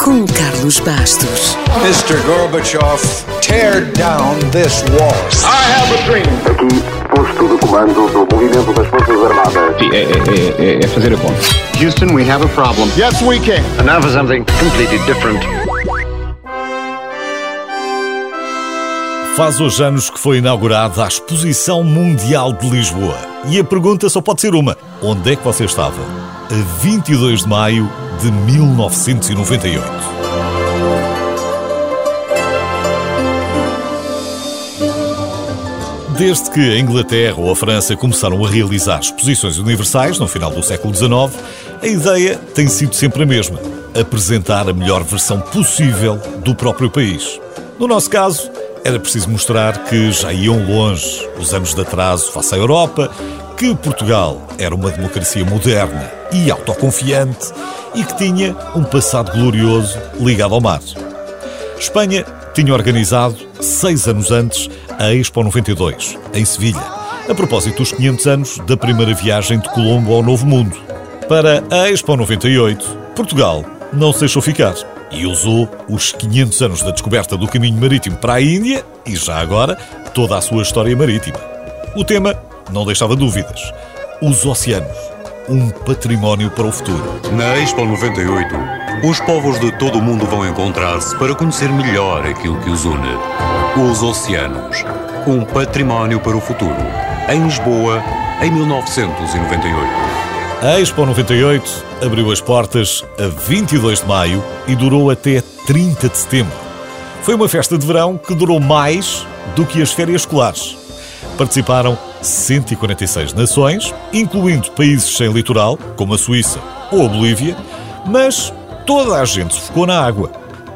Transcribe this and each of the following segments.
com Carlos Bastos. Mr. Gorbachev, tear down this wall. I have a dream. Aqui, posto de comando do movimento das Forças Armadas. Sim, é, é, é, é fazer a conta. Houston, we have a problem. Yes, we can. And now for something completely different. Faz hoje anos que foi inaugurada a Exposição Mundial de Lisboa. E a pergunta só pode ser uma: onde é que você estava? A 22 de maio de 1998. Desde que a Inglaterra ou a França começaram a realizar exposições universais no final do século XIX, a ideia tem sido sempre a mesma: apresentar a melhor versão possível do próprio país. No nosso caso, era preciso mostrar que já iam longe os anos de atraso face à Europa, que Portugal era uma democracia moderna e autoconfiante e que tinha um passado glorioso ligado ao mar. Espanha tinha organizado, seis anos antes, a Expo 92, em Sevilha, a propósito dos 500 anos da primeira viagem de Colombo ao Novo Mundo. Para a Expo 98, Portugal não se deixou ficar e usou os 500 anos da descoberta do caminho marítimo para a Índia e, já agora, toda a sua história marítima. O tema não deixava dúvidas: os oceanos um património para o futuro. Na Expo 98, os povos de todo o mundo vão encontrar-se para conhecer melhor aquilo que os une. Os oceanos, um património para o futuro. Em Lisboa, em 1998. A Expo 98 abriu as portas a 22 de maio e durou até 30 de setembro. Foi uma festa de verão que durou mais do que as férias escolares. Participaram 146 nações, incluindo países sem litoral, como a Suíça ou a Bolívia, mas toda a gente ficou na água.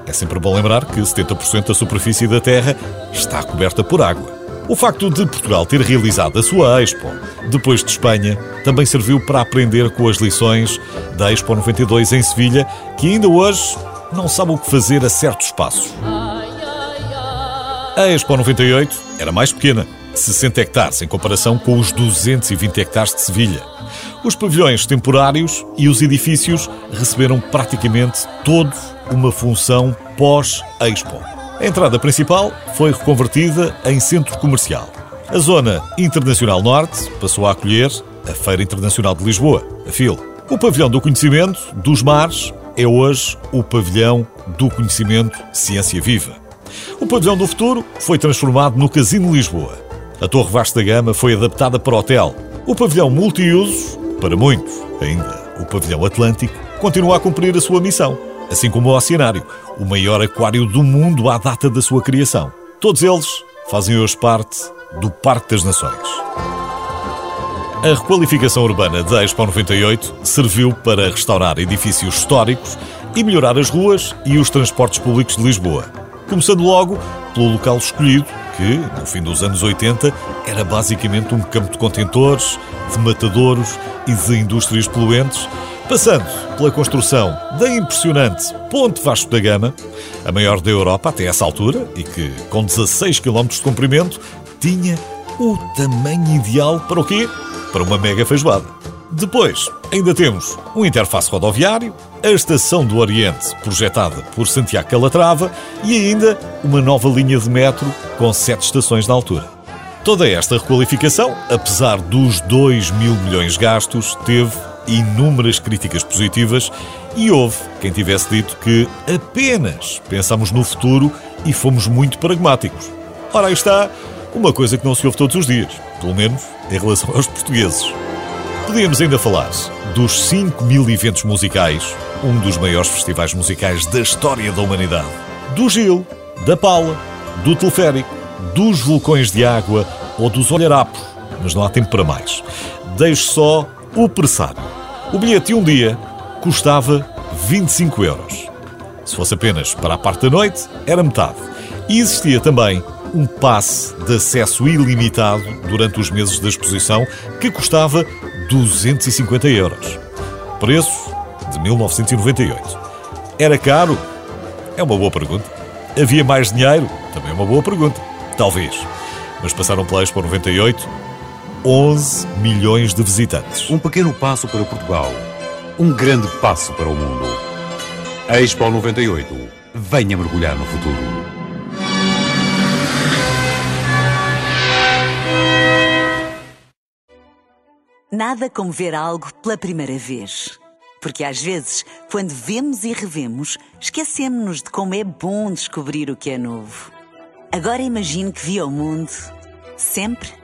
É sempre bom lembrar que 70% da superfície da Terra está coberta por água. O facto de Portugal ter realizado a sua Expo depois de Espanha também serviu para aprender com as lições da Expo 92 em Sevilha, que ainda hoje não sabe o que fazer a certos passos. A Expo 98 era mais pequena, 60 hectares em comparação com os 220 hectares de Sevilha. Os pavilhões temporários e os edifícios receberam praticamente todos uma função pós-Expo. A entrada principal foi reconvertida em centro comercial. A Zona Internacional Norte passou a acolher a Feira Internacional de Lisboa, a FIL. O Pavilhão do Conhecimento dos Mares é hoje o Pavilhão do Conhecimento Ciência Viva. O Pavilhão do Futuro foi transformado no Casino Lisboa. A Torre Vasta Gama foi adaptada para hotel. O pavilhão multiusos, para muitos, ainda o pavilhão Atlântico, continua a cumprir a sua missão, assim como o Oceanário, o maior aquário do mundo à data da sua criação. Todos eles fazem hoje parte do Parque das Nações. A requalificação urbana da Expo 98 serviu para restaurar edifícios históricos e melhorar as ruas e os transportes públicos de Lisboa. Começando logo pelo local escolhido, que, no fim dos anos 80, era basicamente um campo de contentores, de matadouros e de indústrias poluentes, passando pela construção da impressionante Ponte Vasco da Gama, a maior da Europa até essa altura e que, com 16 km de comprimento, tinha o tamanho ideal para o quê? Para uma mega feijoada. Depois, ainda temos um interface rodoviário, a Estação do Oriente, projetada por Santiago Calatrava, e ainda uma nova linha de metro com sete estações na altura. Toda esta requalificação, apesar dos 2 mil milhões gastos, teve inúmeras críticas positivas e houve quem tivesse dito que apenas pensamos no futuro e fomos muito pragmáticos. Ora, aí está uma coisa que não se ouve todos os dias, pelo menos em relação aos portugueses. Podíamos ainda falar dos 5 mil eventos musicais, um dos maiores festivais musicais da história da humanidade. Do Gil, da Pala, do Teleférico, dos vulcões de água ou dos olharapos, mas não há tempo para mais. Deixo só o pressário. O bilhete de um dia custava 25 euros. Se fosse apenas para a parte da noite, era metade. E existia também um passe de acesso ilimitado durante os meses da exposição que custava 250 euros. Preço de 1998. Era caro? É uma boa pergunta. Havia mais dinheiro? Também é uma boa pergunta. Talvez. Mas passaram pela Expo 98 11 milhões de visitantes. Um pequeno passo para Portugal. Um grande passo para o mundo. Expo 98. Venha mergulhar no futuro. Nada como ver algo pela primeira vez. Porque às vezes, quando vemos e revemos, esquecemos-nos de como é bom descobrir o que é novo. Agora imagine que viu o mundo sempre